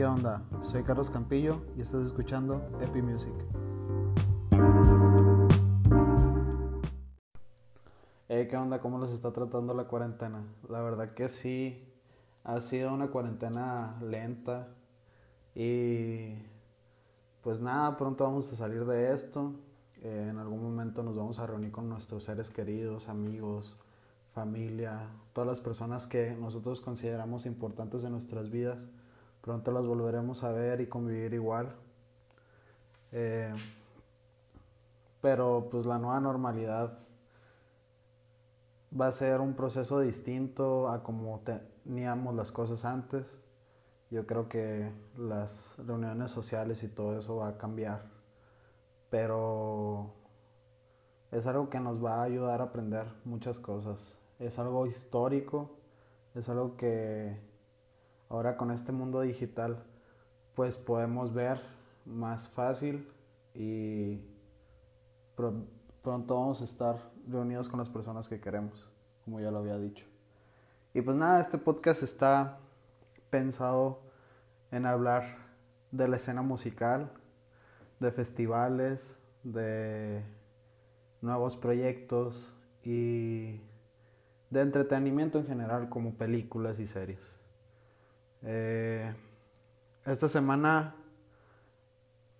¿qué onda? Soy Carlos Campillo y estás escuchando Epi Music. ¿Qué onda? ¿Cómo los está tratando la cuarentena? La verdad que sí, ha sido una cuarentena lenta y pues nada, pronto vamos a salir de esto. Eh, en algún momento nos vamos a reunir con nuestros seres queridos, amigos, familia, todas las personas que nosotros consideramos importantes en nuestras vidas. Pronto las volveremos a ver y convivir igual. Eh, pero pues la nueva normalidad va a ser un proceso distinto a como teníamos las cosas antes. Yo creo que las reuniones sociales y todo eso va a cambiar. Pero es algo que nos va a ayudar a aprender muchas cosas es algo histórico, es algo que ahora con este mundo digital pues podemos ver más fácil y pronto vamos a estar reunidos con las personas que queremos, como ya lo había dicho. Y pues nada, este podcast está pensado en hablar de la escena musical, de festivales, de nuevos proyectos y de entretenimiento en general, como películas y series. Eh, esta semana,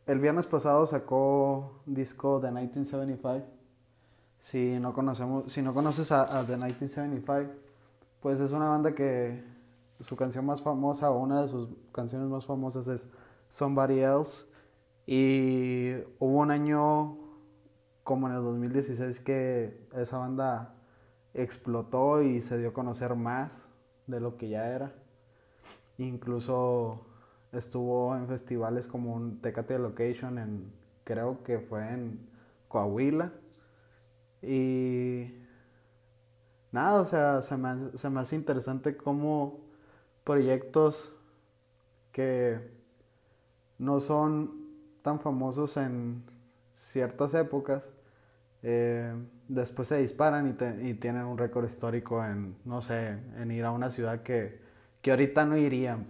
el viernes pasado sacó disco The 1975. Si no, conocemos, si no conoces a, The 1975, pues es una banda que su canción más famosa o una de sus canciones más famosas es Somebody Else. Y hubo un año como en el 2016 que esa banda explotó y se dio a conocer más de lo que ya era. Incluso estuvo en festivales como un Tecate Location en creo que fue en Coahuila. Y nada, o sea, se me, se me hace interesante cómo proyectos que no son tan famosos en ciertas épocas eh, después se disparan y, tienen un récord histórico en, no sé, en ir a una ciudad que, que ahorita no irían.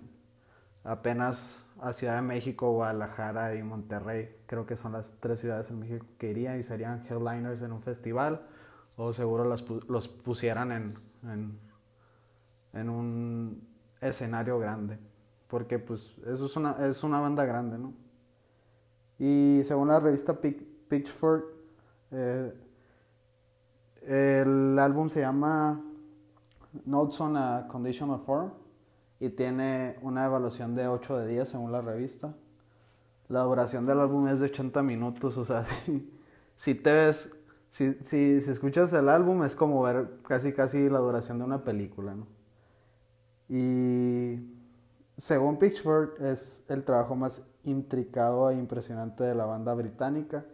Apenas a Ciudad de México, Guadalajara y Monterrey. Creo que son las tres ciudades en México que irían y serían headliners en un festival o seguro los pusieran en, en, en, un escenario grande. Porque pues eso es una, es una banda grande, ¿no? Y según la revista Pitchfork, eh, el álbum se llama Notes on a Conditional Form y tiene una evaluación de 8 de 10 según la revista. La duración del álbum es de 80 minutos, o sea, si, si te ves, si, si, escuchas el álbum es como ver casi casi la duración de una película, ¿no? Y según Pitchfork es el trabajo más intricado e impresionante de la banda británica.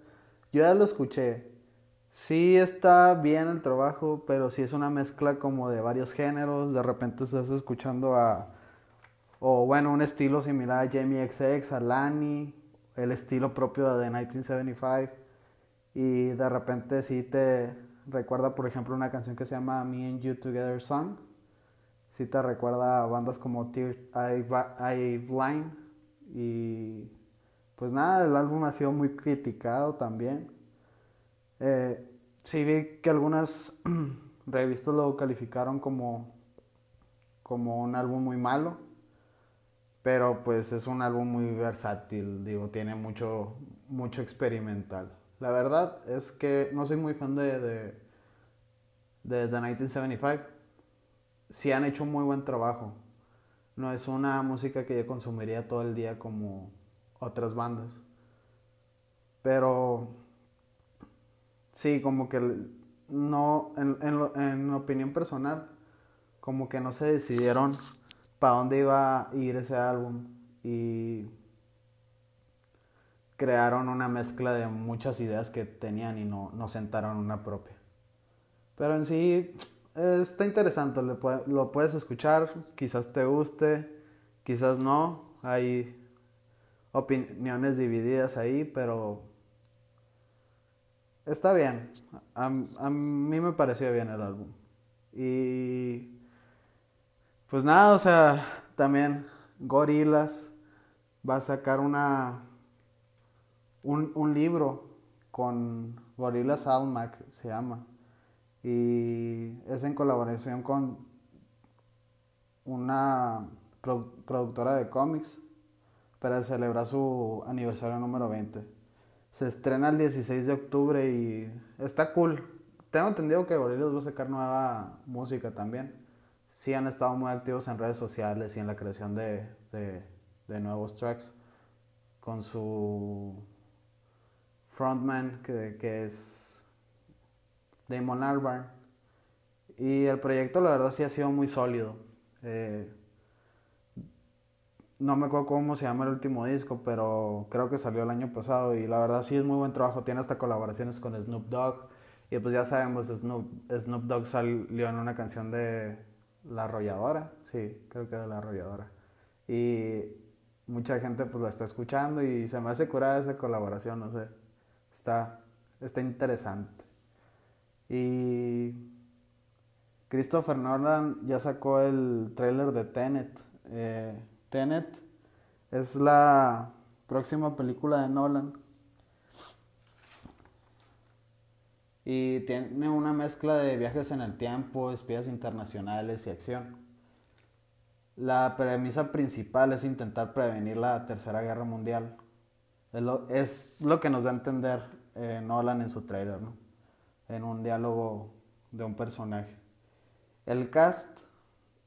Yo ya lo escuché, Sí está bien el trabajo, pero sí es una mezcla como de varios géneros. De repente estás escuchando a, o bueno, un estilo similar a Jamie XX, a Lani, el estilo propio de 1975. Y de repente sí te recuerda, por ejemplo, una canción que se llama Me and You Together Song. Sí te recuerda a bandas como Tear I Blind. Y pues nada, el álbum ha sido muy criticado también. Eh, sí vi que algunas revistas lo calificaron como, como un álbum muy malo, pero pues es un álbum muy versátil, digo, tiene mucho, mucho experimental. La verdad es que no soy muy fan de, de, de The 1975. Sí han hecho muy buen trabajo. No es una música que yo consumiría todo el día como otras bandas. Pero Sí, como que no, en, en, opinión personal, como que no se decidieron para dónde iba a ir ese álbum y crearon una mezcla de muchas ideas que tenían y no, no sentaron una propia. Pero en sí está interesante, lo puedes escuchar, quizás te guste, quizás no, hay opiniones divididas ahí, pero está bien. A, mí me pareció bien el álbum. Y pues nada, o sea, también Gorilas va a sacar una un, un libro con Gorillaz Almac, se llama. Y es en colaboración con una productora de cómics para celebrar su aniversario número 20. Se estrena el 16 de octubre y está cool. Tengo entendido que Gorillaz va a sacar nueva música también. Sí han estado muy activos en redes sociales y en la creación de, de nuevos tracks con su frontman que, es Damon Albarn. Y el proyecto la verdad sí ha sido muy sólido. Eh, no me acuerdo cómo se llama el último disco, pero creo que salió el año pasado y la verdad sí es muy buen trabajo. Tiene hasta colaboraciones con Snoop Dogg y pues ya sabemos, Snoop, Snoop Dogg salió en una canción de La Arrolladora, sí, creo que de La Arrolladora. Y mucha gente pues la está escuchando y se me hace curada esa colaboración, no sé. Está, está interesante. Y Christopher Nolan ya sacó el trailer de Tenet. Eh, Tenet es la próxima película de Nolan. Y tiene una mezcla de viajes en el tiempo, espías internacionales y acción. La premisa principal es intentar prevenir la Tercera Guerra Mundial es lo, que nos da a entender eh, Nolan en su trailer, ¿no? En un diálogo de un personaje. El cast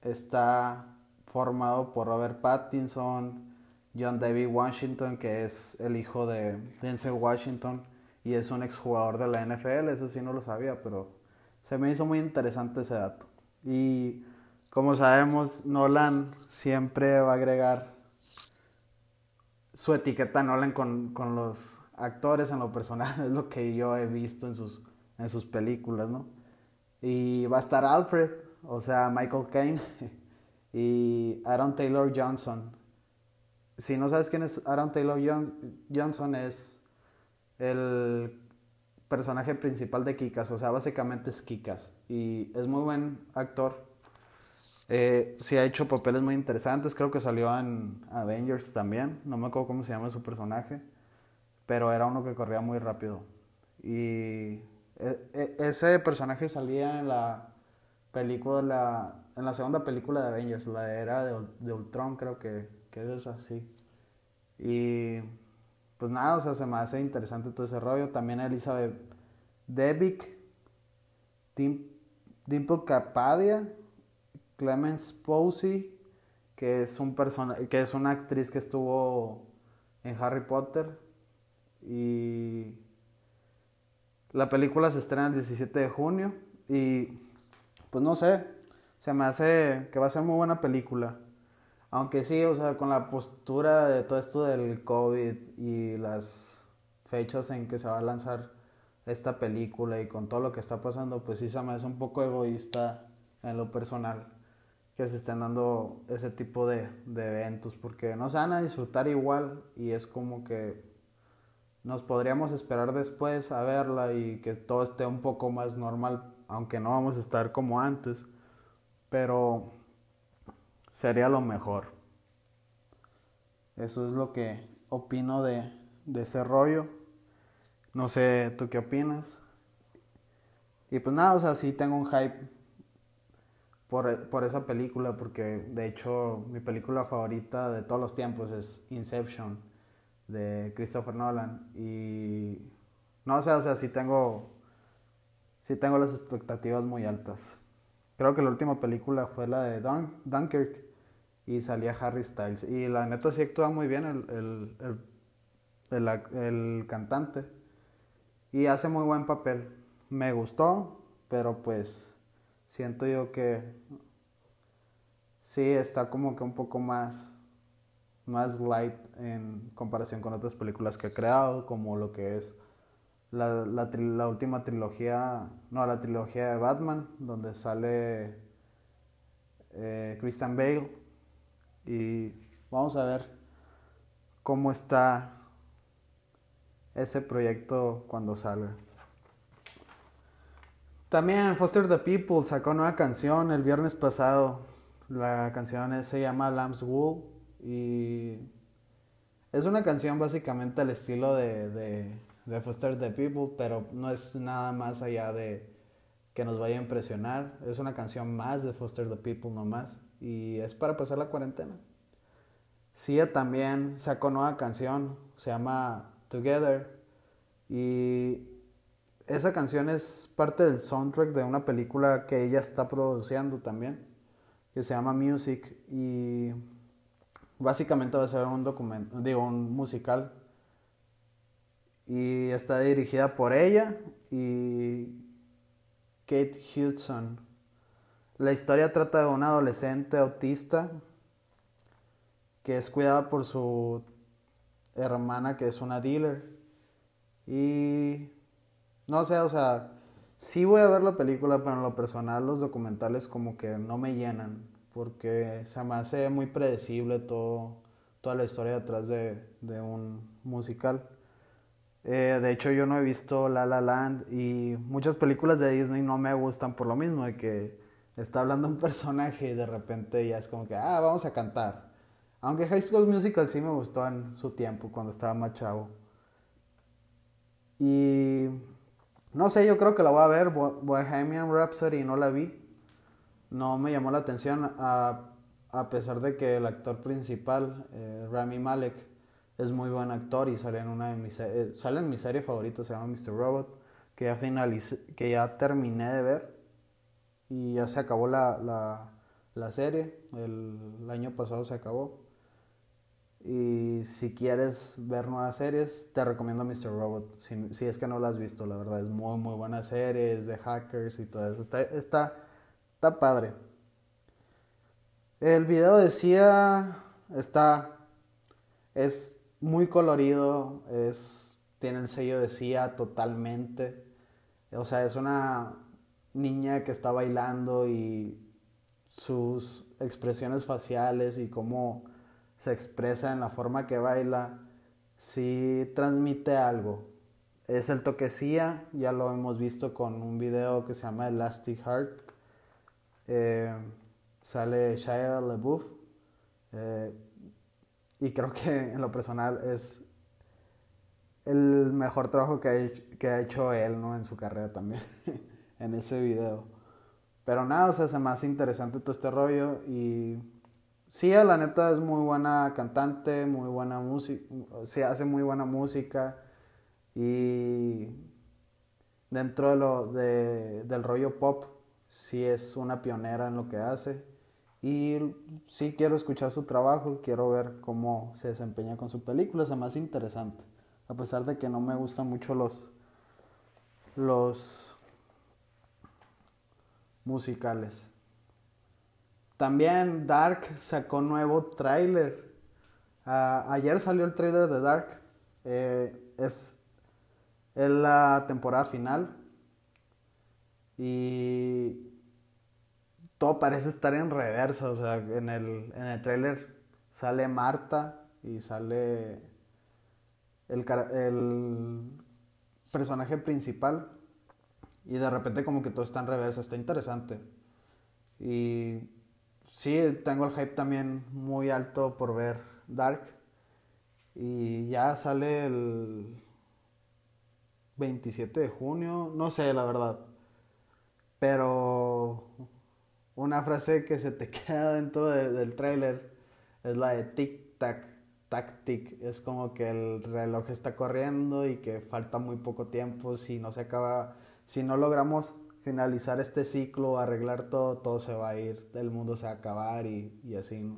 está formado por Robert Pattinson, John David Washington, que es el hijo de Denzel Washington y es un exjugador de la NFL, eso sí no lo sabía, pero se me hizo muy interesante ese dato. Y como sabemos, Nolan siempre va a agregar su etiqueta Nolan con, con los actores en lo personal, es lo que yo he visto en sus, en sus películas, ¿no? Y va a estar Alfred, o sea, Michael Caine, y Aaron Taylor Johnson. Si no sabes quién es Aaron Taylor Johnson, es el personaje principal de Kikas, o sea, básicamente es Kikas. Y es muy buen actor. Eh, sí ha hecho papeles muy interesantes, creo que salió en Avengers también, no me acuerdo cómo se llama su personaje, pero era uno que corría muy rápido. Y e, e, ese personaje salía en la película, en la segunda película de Avengers, la era de, Ultron creo que, que es así. Y pues nada, o sea, se me hace interesante todo ese rollo. También Elizabeth Debicki, Dimple Capadia, Clemens Posey, que es, un que es una actriz que estuvo en Harry Potter. Y la película se estrena el 17 de junio. Y pues no sé, se me hace que va a ser muy buena película. Aunque sí, o sea, con la postura de todo esto del COVID y las fechas en que se va a lanzar esta película y con todo lo que está pasando, pues sí se me hace un poco egoísta en lo personal que se estén dando ese tipo de, eventos, porque no se van a disfrutar igual y es como que nos podríamos esperar después a verla y que todo esté un poco más normal, aunque no vamos a estar como antes, pero sería lo mejor. Eso es lo que opino de, de ese rollo. No sé, ¿tú qué opinas? Y pues nada, o sea, sí tengo un hype por, esa película, porque de hecho mi película favorita de todos los tiempos es Inception de Christopher Nolan. Y no sé, o sea, sí tengo, sí tengo las expectativas muy altas. Creo que la última película fue la de Dunkirk y salía Harry Styles. Y la neta sí actúa muy bien el, el, el cantante. Y hace muy buen papel. Me gustó, pero pues siento yo que sí está como que un poco más más light en comparación con otras películas que ha creado, como lo que es la, la, última trilogía, no, la trilogía de Batman, donde sale eh, Christian Bale. Y vamos a ver cómo está ese proyecto cuando salga. También Foster the People sacó nueva canción el viernes pasado. La canción se llama Lamb's Wool y Es una canción básicamente al estilo de, de, de Foster the People, pero no es nada más allá de que nos vaya a impresionar. Es una canción más de Foster the People nomás. Y es para pasar la cuarentena. Sia también sacó nueva canción, se llama Together. Y esa canción es parte del soundtrack de una película que ella está produciendo también, que se llama Music. Y básicamente va a ser un documento, digo, un musical. Y está dirigida por ella y Kate Hudson. La historia trata de una adolescente autista que es cuidada por su hermana que es una dealer. Y no sé, o sea, sí voy a ver la película, pero en lo personal los documentales como que no me llenan, porque se me hace muy predecible todo, toda la historia detrás de, de un musical. Eh, de hecho, yo no he visto La La Land y muchas películas de Disney no me gustan por lo mismo, de que está hablando un personaje y de repente ya es como que, ah, vamos a cantar. Aunque High School Musical sí me gustó en su tiempo, cuando estaba más chavo. Y no sé, yo creo que la voy a ver. Bohemian Rhapsody no la vi. No me llamó la atención, a, a pesar de que el actor principal, eh, Rami Malek, es muy buen actor y sale en una de mis eh, sale en mi serie favorita, se llama Mr. Robot, que ya que ya terminé de ver y ya se acabó la, la, serie, el, año pasado se acabó. Y si quieres ver nuevas series, te recomiendo Mr. Robot, si, si es que no la has visto, la verdad es muy muy buena serie, de hackers y todo eso, está, está, está padre. El video decía, está, es muy colorido, es, tiene el sello de CIA totalmente. O sea, es una niña que está bailando y sus expresiones faciales y cómo se expresa en la forma que baila, sí transmite algo. Es el toque CIA, ya lo hemos visto con un video que se llama Elastic Heart. Eh, sale Shia LaBeouf. Eh, y creo que en lo personal es el mejor trabajo que ha hecho, que ha hecho él, ¿no? En su carrera también, en ese video. Pero nada, o sea, se me hace interesante todo este rollo y sí, la neta es muy buena cantante, muy buena música, se hace muy buena música y dentro de lo, de, del rollo pop, sí es una pionera en lo que hace. Y sí quiero escuchar su trabajo, quiero ver cómo se desempeña con su película, es más interesante. A pesar de que no me gustan mucho los, los musicales. También Dark sacó nuevo tráiler. ayer salió el tráiler de Dark. Eh, es, es la temporada final. Y todo parece estar en reversa. O sea, en el, en el trailer sale Marta y sale el, el personaje principal. Y de repente como que todo está en reversa. Está interesante. Y sí, tengo el hype también muy alto por ver Dark. Y ya sale el 27 de junio. No sé, la verdad. Pero una frase que se te queda dentro del tráiler es la de tic-tac, tac-tic. Es como que el reloj está corriendo y que falta muy poco tiempo. Si no se acaba, si no logramos finalizar este ciclo, arreglar todo, todo se va a ir, el mundo se va a acabar y, y así.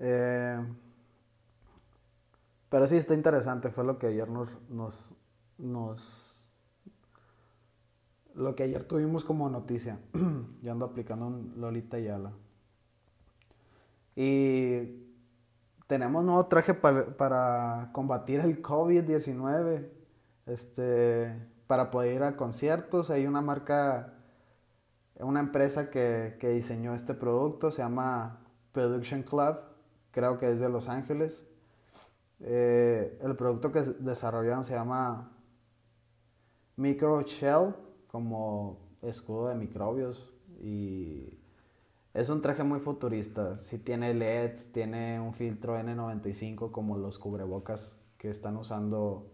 Eh, pero sí está interesante, fue lo que ayer nos, nos, nos lo que ayer tuvimos como noticia. Yo ando aplicando un Lolita Yala. Y tenemos nuevo traje para, combatir el COVID-19. Este, para poder ir a conciertos. Hay una marca, una empresa que, diseñó este producto. Se llama Production Club. Creo que es de Los Ángeles. Eh, el producto que desarrollaron se llama Micro Shell como escudo de microbios y Es un traje muy futurista. Sí tiene LEDs, tiene un filtro N95 como los cubrebocas que están usando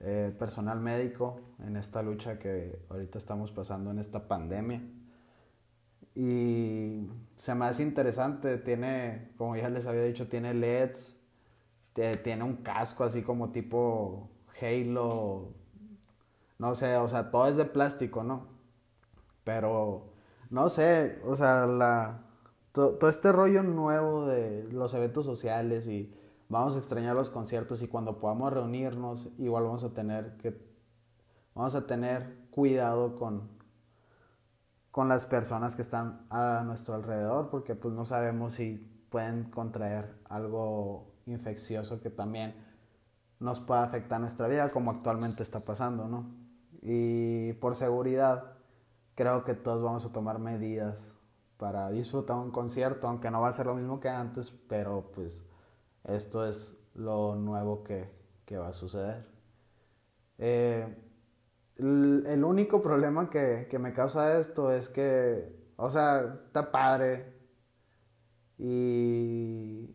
eh, personal médico en esta lucha que ahorita estamos pasando en esta pandemia. Y se me hace interesante, tiene, como ya les había dicho, tiene LEDs, tiene un casco así como tipo Halo, no sé, o sea, todo es de plástico, ¿no? Pero, no sé, o sea, la, todo este rollo nuevo de los eventos sociales y vamos a extrañar los conciertos y cuando podamos reunirnos, igual vamos a tener que, vamos a tener cuidado con, con las personas que están a nuestro alrededor, porque pues no sabemos si pueden contraer algo infeccioso que también nos pueda afectar nuestra vida, como actualmente está pasando, ¿no? Y por seguridad, creo que todos vamos a tomar medidas para disfrutar un concierto, aunque no va a ser lo mismo que antes, pero pues esto es lo nuevo que, va a suceder. Eh, el, único problema que, que, me causa esto es que, o sea, está padre. Y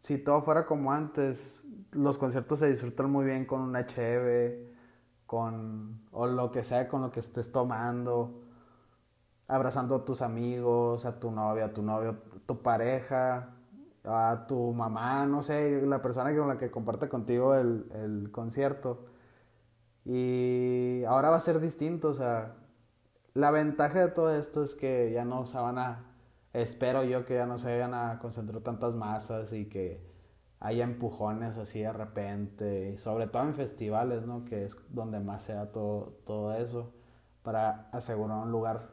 si todo fuera como antes, los conciertos se disfrutan muy bien con una cheve, con, o lo que sea con lo que estés tomando, abrazando a tus amigos, a tu novia, a tu novio, a tu pareja, a tu mamá, no sé, la persona con la que comparte contigo el, concierto. Y ahora va a ser distinto, o sea, la ventaja de todo esto es que ya no se van a, espero yo que ya no se vayan a concentrar tantas masas y que haya empujones así de repente, sobre todo en festivales, ¿no? Que es donde más se da todo, todo eso, para asegurar un lugar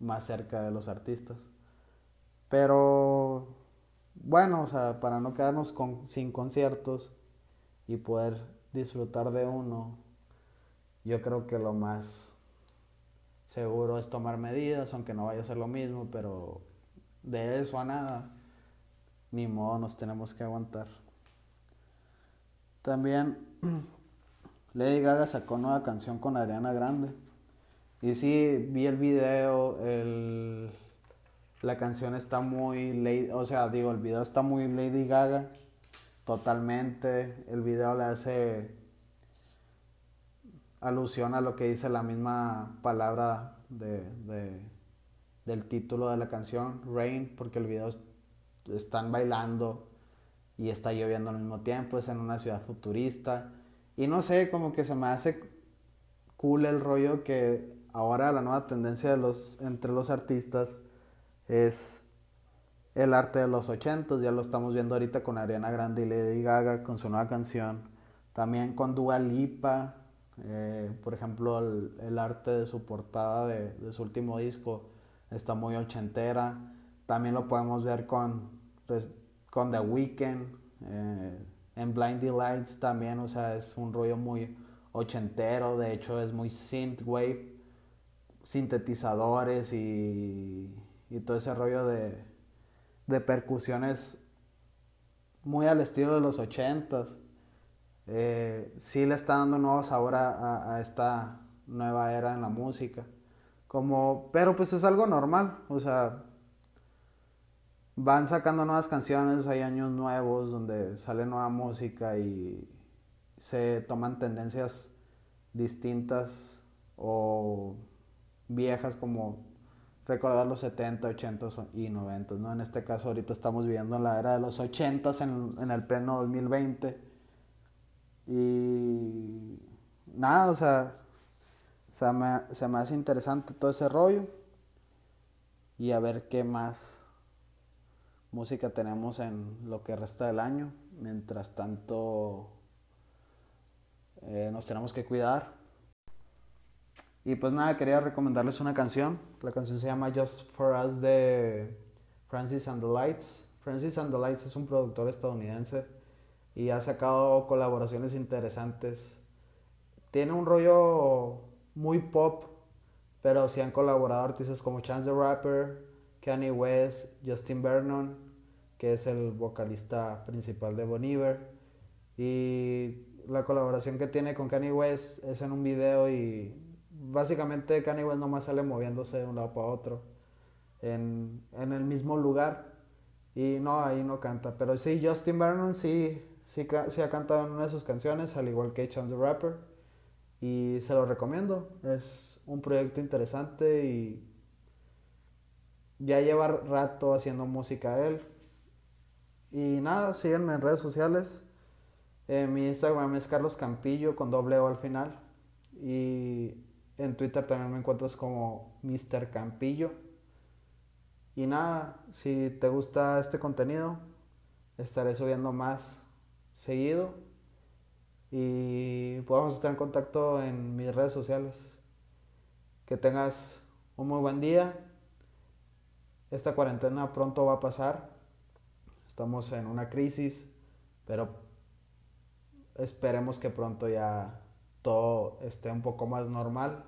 más cerca de los artistas. Pero bueno, o sea, para no quedarnos con, sin conciertos y poder disfrutar de uno, yo creo que lo más seguro es tomar medidas, aunque no vaya a ser lo mismo, pero de eso a nada, ni modo nos tenemos que aguantar. También Lady Gaga sacó nueva canción con Ariana Grande. Y sí, vi el video, el la canción está muy, lady, o sea, digo, el video está muy Lady Gaga, totalmente. El video le hace alusión a lo que dice la misma palabra de, del título de la canción, Rain, porque el video están bailando y está lloviendo al mismo tiempo, es en una ciudad futurista. Y no sé, como que se me hace cool el rollo que ahora la nueva tendencia de los, entre los artistas es el arte de los ochentos, ya lo estamos viendo ahorita con Ariana Grande y Lady Gaga con su nueva canción, también con Dua Lipa, eh, por ejemplo el, arte de su portada de, su último disco está muy ochentera, también lo podemos ver con, pues, con The Weeknd, eh, en Blinding Lights también, o sea, es un rollo muy ochentero, de hecho es muy synthwave, sintetizadores y y todo ese rollo de, de percusiones muy al estilo de los ochentas. Eh, sí le está dando nuevo sabor a, a, esta nueva era en la música. Como, pero pues es algo normal, o sea, van sacando nuevas canciones, hay años nuevos donde sale nueva música y se toman tendencias distintas o viejas como recordar los 70, 80 y 90, ¿no? En este caso ahorita estamos viviendo en la era de los 80 en, en el pleno 2020. Y nada, o sea, se me, se me hace interesante todo ese rollo. Y a ver qué más música tenemos en lo que resta del año. Mientras tanto, eh, nos tenemos que cuidar y pues nada, quería recomendarles una canción. La canción se llama Just for Us de Francis and the Lights. Francis and the Lights es un productor estadounidense y ha sacado colaboraciones interesantes. Tiene un rollo muy pop, pero sí han colaborado artistas como Chance the Rapper, Kanye West, Justin Vernon, que es el vocalista principal de Bon Iver. Y la colaboración que tiene con Kanye West es en un video y básicamente Kanye West nomás sale moviéndose de un lado para otro. en, en el mismo lugar. Y no, ahí no canta. Pero sí, Justin Vernon sí, sí, sí ha cantado en una de sus canciones, al igual que Chance the Rapper. Y se lo recomiendo. Es un proyecto interesante y ya lleva rato haciendo música él. Y nada, síganme en redes sociales. Eh, mi Instagram es Carlos Campillo con doble O al final. Y en Twitter también me encuentras como Mr. Campillo. Y nada, si te gusta este contenido, estaré subiendo más seguido. Y podamos estar en contacto en mis redes sociales. Que tengas un muy buen día. Esta cuarentena pronto va a pasar. Estamos en una crisis, pero esperemos que pronto ya todo esté un poco más normal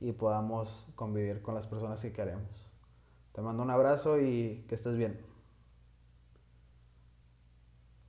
y podamos convivir con las personas que queremos. Te mando un abrazo y que estés bien.